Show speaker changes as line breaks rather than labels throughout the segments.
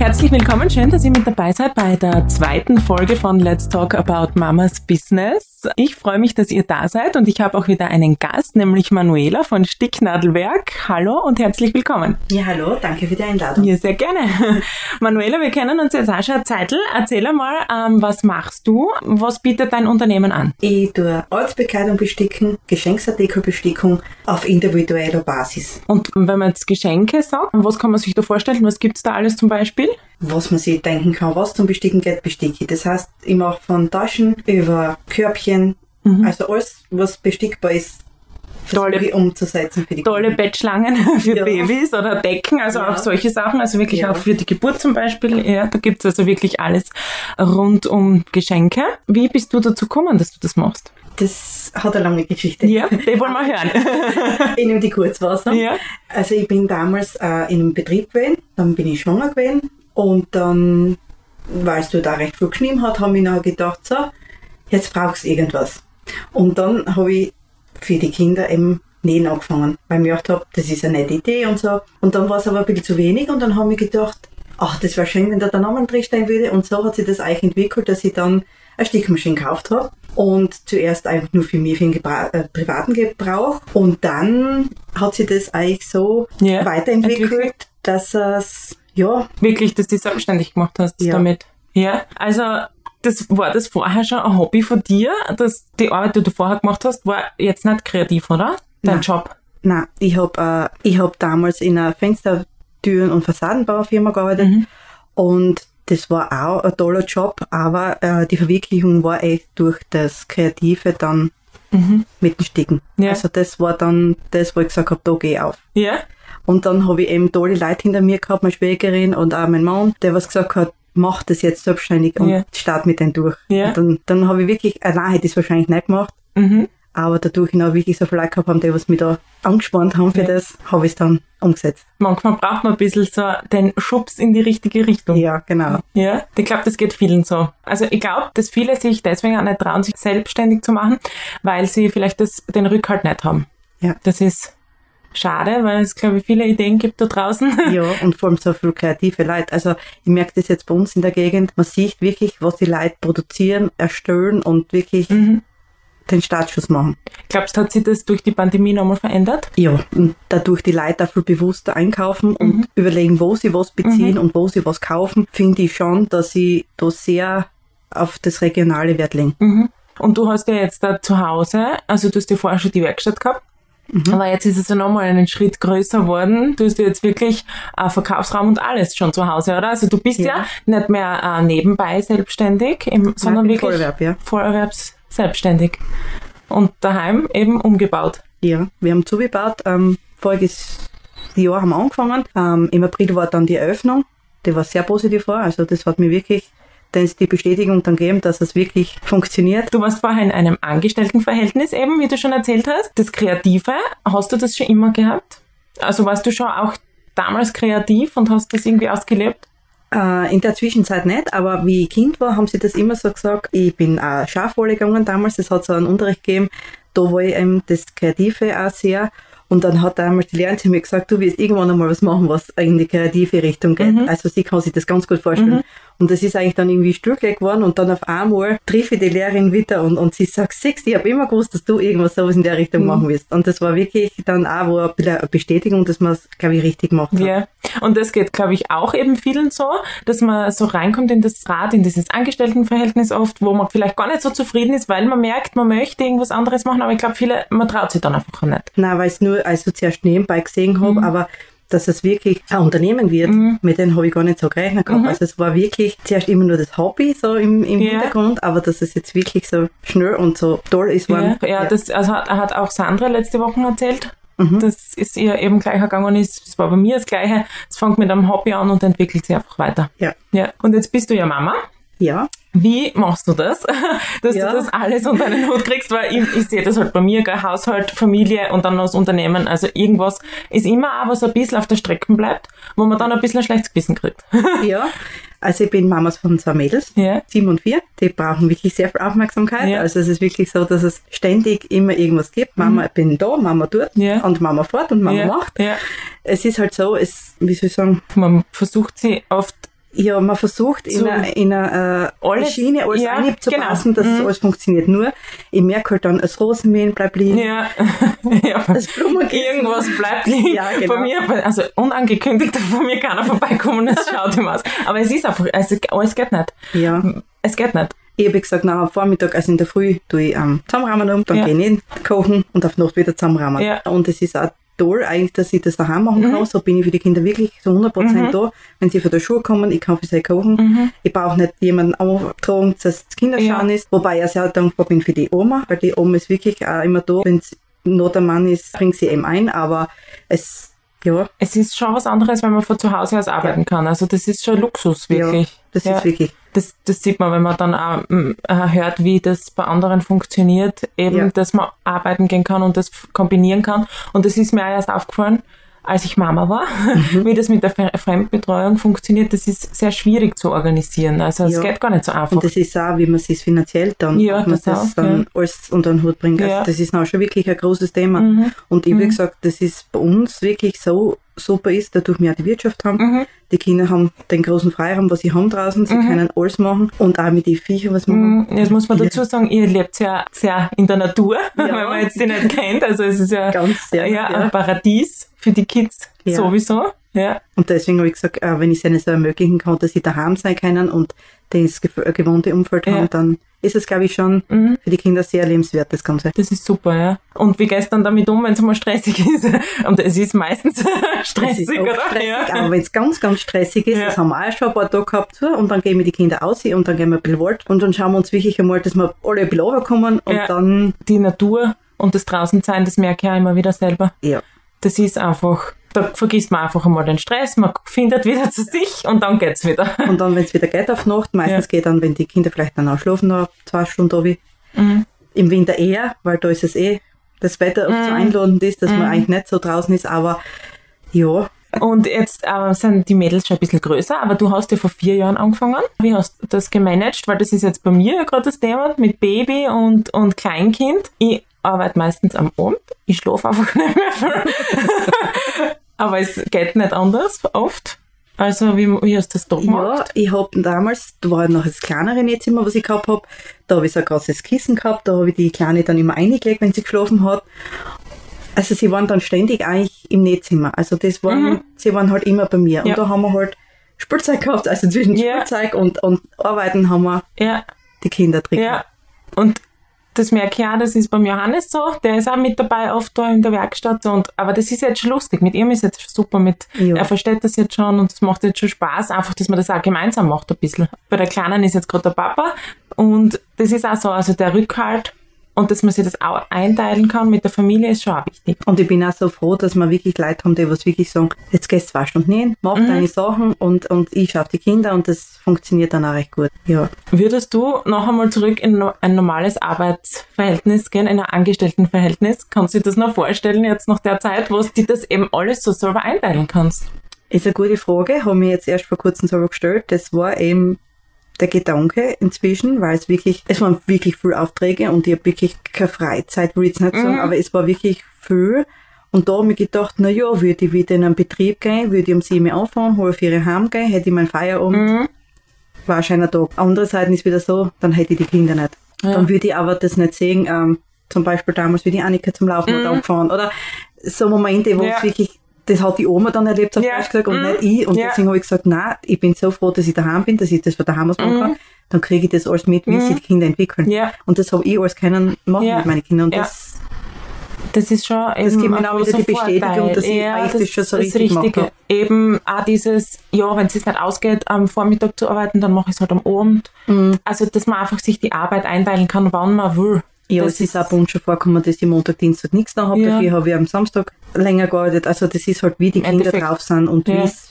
Herzlich willkommen, schön, dass ihr mit dabei seid bei der zweiten Folge von Let's Talk About Mamas Business. Ich freue mich, dass ihr da seid und ich habe auch wieder einen Gast, nämlich Manuela von Sticknadelwerk. Hallo und herzlich willkommen.
Ja, hallo, danke für die Einladung.
Ja, sehr gerne. Manuela, wir kennen uns schon eine Zeitl. Erzähl einmal, ähm, was machst du? Was bietet dein Unternehmen an?
Ich tue Ortsbekleidung besticken, Geschenksartikel bestickung auf individueller Basis.
Und wenn man jetzt Geschenke sagt, was kann man sich da vorstellen? Was gibt's da alles zum Beispiel?
Was man sich denken kann, was zum Besticken geht, besticke ich. Das heißt, ich mache von Taschen über Körbchen,
Mhm.
also alles, was bestickbar ist,
Tolle-
umzusetzen für die
Tolle
Kunden.
Bettschlangen für
Ja.
Babys oder Decken, also
Ja.
auch solche Sachen, also wirklich
Ja.
auch für die Geburt zum Beispiel. Ja, da gibt's also wirklich alles rund um Geschenke. Wie bist du dazu gekommen, dass du das machst?
Das hat eine lange Geschichte.
Ja, die wollen wir hören.
Ich nehme die Kurzwasser.
Ja.
Also ich bin damals äh, in einem Betrieb gewesen, dann bin ich schwanger gewesen und dann, weil es dort auch recht viel geschnien hat, habe ich noch gedacht, so, jetzt brauchst du irgendwas. Und dann habe ich für die Kinder eben nähen angefangen, weil ich mir gedacht habe, das ist eine nette Idee und so. Und dann war es aber ein bisschen zu wenig und dann habe ich gedacht, ach, das wäre schön, wenn da der Name drinstehen würde. Und so hat sich das eigentlich entwickelt, dass ich dann eine Stickmaschine gekauft habe. Und zuerst einfach nur für mich, für den Gebra äh, privaten Gebrauch. Und dann hat sich das eigentlich so
Ja,
weiterentwickelt,
entwickelt.
dass es, ja,
wirklich, dass du dich selbstständig gemacht hast
Ja.
damit. Ja, also das war das vorher schon ein Hobby von dir, dass die Arbeit, die du vorher gemacht hast, war jetzt nicht kreativ, oder? Dein
Nein.
Job.
Na, ich habe äh, ich hab damals in einer Fenstertüren- und Fassadenbaufirma gearbeitet
Mhm.
und das war auch ein toller Job, aber äh, die Verwirklichung war echt durch das Kreative dann mit dem Sticken.
Mhm. Ja.
Also das war dann das, wo ich gesagt habe, da gehe ich auf.
Ja?
Und dann habe ich eben tolle Leute hinter mir gehabt, meine Schwägerin und auch mein Mann, der was gesagt hat, mach das jetzt selbstständig und
Ja.
start mit denen durch.
Ja.
Und dann, dann habe ich wirklich, allein hätte ich es wahrscheinlich nicht gemacht,
Mhm.
Aber dadurch ich auch wirklich so viele Leute gehabt haben, die was mich da angespannt haben für
Ja.
das, habe ich es dann umgesetzt.
Manchmal braucht man ein bisschen so den Schubs in die richtige Richtung.
Ja, genau.
Ja, ich glaube, das geht vielen so. Also ich glaube, dass viele sich deswegen auch nicht trauen, sich selbstständig zu machen, weil sie vielleicht das, den Rückhalt nicht haben.
Ja.
Das ist schade, weil es, glaube ich, viele Ideen gibt da draußen.
Ja, und vor allem so viel kreative Leute. Also ich merke das jetzt bei uns in der Gegend, man sieht wirklich, was die Leute produzieren, erstellen und wirklich
Mhm.
Den Startschuss machen.
Glaubst du, hat sich das durch die Pandemie nochmal verändert?
Ja, und dadurch die Leute viel bewusster einkaufen und überlegen, wo sie was beziehen und wo sie was kaufen, finde ich schon, dass sie da sehr auf das regionale Wert legen.
Mhm. Und du hast ja jetzt da zu Hause, also du hast ja vorher schon die Werkstatt gehabt, aber jetzt ist es ja nochmal einen Schritt größer worden. Du hast ja jetzt wirklich äh, Verkaufsraum und alles schon zu Hause, oder? Also du bist ja,
Ja.
nicht mehr äh, nebenbei selbstständig, im, sondern wirklich
Vollerwerb, ja.
Vollerwerbs selbstständig. Und daheim eben umgebaut.
Ja, wir haben zugebaut. Ähm, voriges Jahr haben wir angefangen. Ähm, Im April war dann die Eröffnung. Die war sehr positiv war. Also das hat mir wirklich dann die Bestätigung dann gegeben, dass es wirklich funktioniert.
Du warst vorher in einem Angestelltenverhältnis eben, wie du schon erzählt hast. Das Kreative, hast du das schon immer gehabt? Also warst du schon auch damals kreativ und hast das irgendwie ausgelebt?
Äh, in der Zwischenzeit nicht, aber wie ich Kind war, haben sie das immer so gesagt. Ich bin auch Schafwolle gegangen damals. Es hat so einen Unterricht gegeben. Da war ich eben das Kreative auch sehr. Und dann hat damals die Lehrerin zu mir gesagt, du wirst irgendwann einmal was machen, was in die kreative Richtung geht. Also sie kann sich das ganz gut vorstellen. Und das ist eigentlich dann irgendwie stillgelegt geworden und dann auf einmal treffe ich die Lehrerin wieder und, und sie sagt, siehst ich habe immer gewusst, dass du irgendwas sowas in der Richtung machen wirst. Und das war wirklich dann auch eine Bestätigung, dass man es, glaube ich, richtig gemacht hat.
Ja, und das geht, glaube ich, auch eben vielen so, dass man so reinkommt in das Rad, in dieses Angestelltenverhältnis oft, wo man vielleicht gar nicht so zufrieden ist, weil man merkt, man möchte irgendwas anderes machen, aber ich glaube, viele, man traut sich dann einfach nicht.
Nein, weil es nur also zuerst nebenbei gesehen habe,
Mhm.
aber dass es wirklich ein Unternehmen wird, mit denen habe ich gar nicht so gerechnet gehabt. Also es war wirklich zuerst immer nur das Hobby so im, im
Mhm. Ja.
Hintergrund, aber dass es jetzt wirklich so schnell und so toll ist.
Ja,
waren-
ja, das also hat, hat auch Sandra letzte Woche erzählt.
Mhm.
Das ist ihr eben gleich gegangen ist. Das war bei mir das Gleiche. Es fängt mit einem Hobby an und entwickelt sich einfach weiter.
ja.
Ja. Und jetzt bist du ja Mama.
Ja,
Wie machst du das, dass
Ja.
du das alles unter einen Hut kriegst? Weil ich, ich sehe das halt bei mir, gell, Haushalt, Familie und dann noch das Unternehmen. Also irgendwas ist immer auch, was ein bisschen auf der Strecke bleibt, wo man dann ein bisschen ein schlechtes Gewissen kriegt.
ja. Also ich bin Mamas von zwei Mädels,
Ja.
sieben und vier. Die brauchen wirklich sehr viel Aufmerksamkeit.
Ja.
Also es ist wirklich so, dass es ständig immer irgendwas gibt. Mama, ich bin da, Mama tut
Mhm. Ja.
und Mama fort und Mama macht. Es ist halt so, es, wie soll ich sagen,
Man versucht sie oft
Ja, man versucht in einer, in einer äh,
Alles-
Schiene alles
ja,
einzupassen,
genau.
dass es
Mhm.
alles funktioniert. Nur, ich merke halt dann, das Rosenmehl bleibt liegen,
Ja. ja.
das Blumenkissen.
Irgendwas bleibt liegen.
Ja, genau.
Bei mir, also unangekündigt, von mir keiner vorbeikommen, es schaut ihm aus. Aber es ist einfach, also, es geht nicht.
Ja.
Es geht nicht.
Ich habe gesagt, na, am Vormittag, also in der Früh, tue ich ähm, zusammenrahmen um, dann
Ja.
gehe ich in kochen und auf Nacht wieder zusammenrahmen.
Ja.
Und es ist auch toll eigentlich, dass ich das daheim machen
Mhm.
kann. So bin ich für die Kinder wirklich zu 100% da. Wenn sie von der Schule kommen, ich kann für sie kochen. Ich brauche nicht jemanden auftragen, dass das Kinderschauen
Mhm. Ja.
ist. Wobei ich sehr dankbar bin für die Oma, weil die Oma ist wirklich auch immer da. Wenn es nur der Mann ist, bringt sie eben ein, aber es, ja,
Es ist schon was anderes, wenn man von zu Hause aus arbeiten kann. Also das ist schon Luxus, wirklich.
ja das ist wirklich.
Das, das sieht man, wenn man dann auch mm, äh, hört, wie das bei anderen funktioniert, eben,
Ja.
dass man arbeiten gehen kann und das kombinieren kann. Und das ist mir auch erst aufgefallen, als ich Mama war,
Mhm.
wie das mit der Fre- Fremdbetreuung funktioniert. Das ist sehr schwierig zu organisieren. Also es
Ja.
geht gar nicht so einfach.
Und das ist auch, wie man es finanziell dann,
Ja, das
das,
auch,
dann
ja.
alles unter den Hut bringt. Also
Ja.
das ist auch schon wirklich ein großes Thema.
Mhm.
Und ich, wie gesagt, das ist bei uns wirklich so super ist, dadurch wir auch die Wirtschaft haben.
Mhm.
Die Kinder haben den großen Freiraum, was sie haben draußen. Sie können alles machen. Und auch mit den Viechern was machen.
Mm, Jetzt muss man
Ja.
dazu sagen, ihr lebt sehr, sehr in der Natur,
Ja.
wenn man jetzt die nicht kennt. Also es ist ja,
Ganz sehr,
ja,
ja.
ein Paradies für die Kids
Ja.
sowieso. Ja.
Und deswegen habe ich gesagt, äh, wenn ich es ihnen so ermöglichen kann, dass sie daheim sein können und das äh, gewohnte Umfeld
Ja.
haben, dann ist es, glaube ich, schon
Mhm.
für die Kinder sehr lebenswert, das Ganze.
Das ist super, ja. Und wie gehst du dann damit um, wenn es mal stressig ist? Und es ist meistens
Es
stressig,
ist
oder?
stressig,
Ja.
aber wenn es ganz, ganz stressig ist,
Ja.
das haben wir auch schon ein paar Tage gehabt, und dann gehen wir die Kinder aus und dann gehen wir ein bisschen Wald und dann schauen wir uns wirklich einmal, dass wir alle ein bisschen runterkommen und
Ja.
dann,
Die Natur und das Draußensein, das merke ich auch immer wieder selber.
ja,
Das ist einfach, da vergisst man einfach einmal den Stress, man findet wieder zu sich und dann geht's wieder.
und dann, wenn es wieder geht auf Nacht, meistens geht dann, wenn die Kinder vielleicht dann auch schlafen, noch zwei Stunden obi.
Mhm.
Im Winter eher, weil da ist es eh, das Wetter oft
Mhm.
so einladend ist, dass man eigentlich nicht so draußen ist, aber ja,
Und jetzt äh, sind die Mädels schon ein bisschen größer, aber du hast ja vor vier Jahren angefangen. Wie hast du das gemanagt? Weil das ist jetzt bei mir ja gerade das Thema mit Baby und, und Kleinkind. Ich arbeite meistens am Abend. Ich schlafe einfach nicht mehr viel. aber es geht nicht anders oft. Also wie, wie hast du das da
Ja,
gemacht?
ich hab damals, da war noch das kleinere Nähzimmer, was ich gehabt hab. Da habe ich so ein großes Kissen gehabt, da habe ich die Kleine dann immer eingelegt, wenn sie geschlafen hat. Also sie waren dann ständig eigentlich im Nähzimmer. Also das waren, sie waren halt immer bei mir.
Mhm. Ja.
Und da haben wir halt Spielzeug gehabt, also zwischen
Ja.
Spielzeug und, und Arbeiten haben wir
Ja,
die Kinder drin.
ja. Und das merke ich auch, das ist beim Johannes so, der ist auch mit dabei oft da in der Werkstatt und, aber das ist jetzt schon lustig, mit ihm ist jetzt schon super mit,
Ja.
er versteht das jetzt schon und es macht jetzt schon Spaß, einfach, dass man das auch gemeinsam macht ein bisschen. Bei der Kleinen ist jetzt gerade der Papa und das ist auch so, also der Rückhalt und dass man sich das auch einteilen kann mit der Familie ist schon auch wichtig.
Und ich bin auch so froh, dass wir wirklich Leute haben, die was wirklich sagen, jetzt gehst du zwei Stunden nähen, mach
Mhm.
deine Sachen und, und ich schaue auf die Kinder und das funktioniert dann auch recht gut. Ja.
Würdest du noch einmal zurück in ein normales Arbeitsverhältnis gehen, in ein Angestelltenverhältnis? Kannst du dir das noch vorstellen, jetzt nach der Zeit, wo du das eben alles so selber einteilen kannst?
Ist eine gute Frage, habe mir jetzt erst vor kurzem selber gestellt. Das war eben der Gedanke inzwischen, weil es wirklich, es waren wirklich viele Aufträge und ich habe wirklich keine Freizeit, will ich jetzt nicht sagen, aber es war wirklich viel. Und da habe ich gedacht, na ja, würde ich wieder in einen Betrieb gehen, würde ich um sieben Uhr anfangen, halb vier heim gehen, hätte ich meinen Feierabend, war ein schöner Tag. Andererseits ist wieder so, dann hätte ich die Kinder nicht.
Ja.
Dann würde ich aber das nicht sehen, ähm, zum Beispiel damals, wie die Annika zum Laufen hat angefahren, oder so Momente, wo
Ja.
es wirklich, das hat die Oma dann erlebt, auf. Deutsch gesagt, und
Mhm.
nicht ich. Und
Ja.
deswegen habe ich gesagt, nein, ich bin so froh, dass ich daheim bin, dass ich das von daheim aus machen kann. Dann kriege ich das alles mit, wie sich die Kinder entwickeln.
Mhm. Ja.
Und das habe ich alles können machen
Ja.
mit meinen Kindern. Und das,
Das ist schon
Das gibt mir auch wieder die Bestätigung,
Vorteil.
dass ich
ja,
eigentlich das schon so
das
richtig hab.
Eben auch dieses, ja, wenn es jetzt nicht ausgeht, am Vormittag zu arbeiten, dann mache ich es halt am Abend. Also, dass man einfach sich die Arbeit einteilen kann, wann man will.
Ja,
das
es ist auch bei uns schon vorgekommen, dass ich Montag, Dienstag nichts da habe.
Ja.
Dafür habe ich am Samstag länger gearbeitet. Also das ist halt, wie die Kinder
Endeffekt.
drauf sind und
Ja.
wie es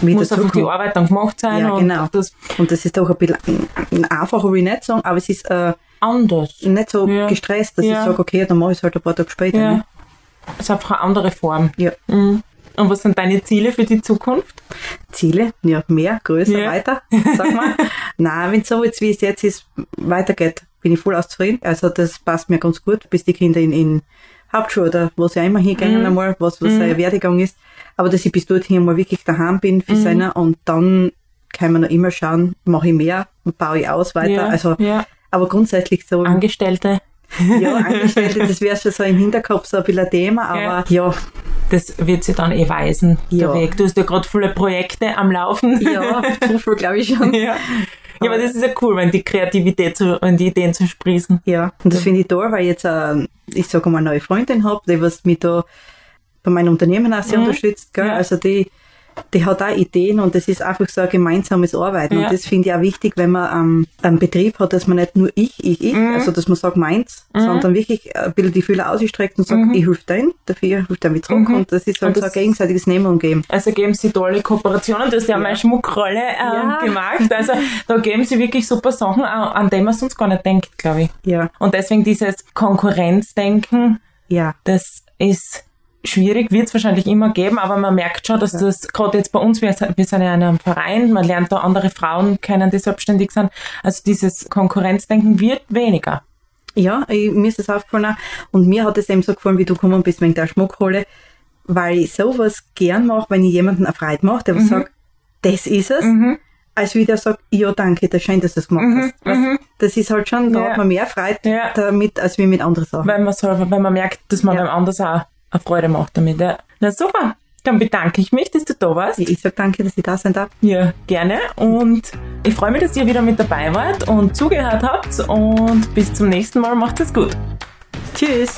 wie
muss einfach die. Arbeit dann gemacht sein
Ja,
und
genau.
das
Und das ist doch ein bisschen einfacher, will ich nicht sagen, aber es ist äh,
anders.
nicht so
Ja.
gestresst, dass ich sage, okay, dann mache ich es halt ein paar Tage später.
Ja.
Ne?
Das ist einfach eine andere Form.
Ja.
Mhm. Und was sind deine Ziele für die Zukunft?
Ziele, ja, mehr, größer,
Ja.
weiter, sag mal. Nein, wenn es so jetzt, wie es jetzt ist, weitergeht, bin ich voll auszufrieden. Also das passt mir ganz gut, bis die Kinder in, in Hauptschule oder wo sie auch immer hingehen einmal, was, was sein Werdegang ist. Aber dass ich bis dorthin mal wirklich daheim bin für seiner und dann kann man noch immer schauen, mache ich mehr und baue ich aus weiter.
Ja,
also,
ja.
aber grundsätzlich so,
Angestellte,
ja, Angestellte, das wäre schon so im Hinterkopf so ein bisschen ein Thema, aber ja,
das wird sich dann eh weisen,
Ja.
der Weg. Du hast ja gerade viele Projekte am Laufen.
ja, so viel glaube ich schon.
ja. Ja, aber das ist ja cool, wenn die Kreativität, so, wenn die Ideen zu sprießen.
Ja, und das finde ich toll, weil ich jetzt, äh, ich sage mal, eine neue Freundin habe, die was mich da bei meinem Unternehmen auch sehr unterstützt. Gell?
Mhm. Ja.
Also die, die hat auch Ideen und das ist einfach so ein gemeinsames Arbeiten.
Ja.
Und das finde ich auch wichtig, wenn man ähm, einen Betrieb hat, dass man nicht nur ich, ich, ich,
Mhm.
also dass man sagt meins, sondern wirklich ein bisschen die Fühler ausgestreckt und sagt, ich helfe dein, dafür hilft er mir zurück. Und das ist halt
Mhm.
So ein gegenseitiges Nehmen und Geben.
Also geben sie tolle Kooperationen. Du hast ja, meine Schmuckrolle ähm,
Ja.
gemacht. Also da geben sie wirklich super Sachen, an an die man sonst gar nicht denkt, glaube ich.
Ja,
Und deswegen dieses Konkurrenzdenken,
ja,
das ist schwierig, wird es wahrscheinlich immer geben, aber man merkt schon, dass das gerade jetzt bei uns, wir, sind- wir sind ja in einem Verein, man lernt da andere Frauen kennen, die selbstständig sind. Also dieses Konkurrenzdenken wird weniger.
Ja, ich, mir ist das aufgefallen auch. Und mir hat es eben so gefallen, wie du gekommen bist wegen der Schmuckrolle, weil ich sowas gern mache, wenn ich jemanden eine Freude mache, der was sagt, das ist es, als wie der sagt, ja danke, das schön, dass du das gemacht hast. Weißt, Das ist halt schon, da
Ja.
hat man mehr Freude
Ja.
damit, als wie mit anderen Sachen.
Wenn man selber, wenn man merkt, dass man
Ja.
beim anderen auch eine Freude macht damit. Ja. Na super, dann bedanke ich mich, dass du da warst.
Ich sag danke, dass ich da sein darf.
Ja, gerne. Und ich freue mich, dass ihr wieder mit dabei wart und zugehört habt. Und bis zum nächsten Mal. Macht es gut.
Tschüss!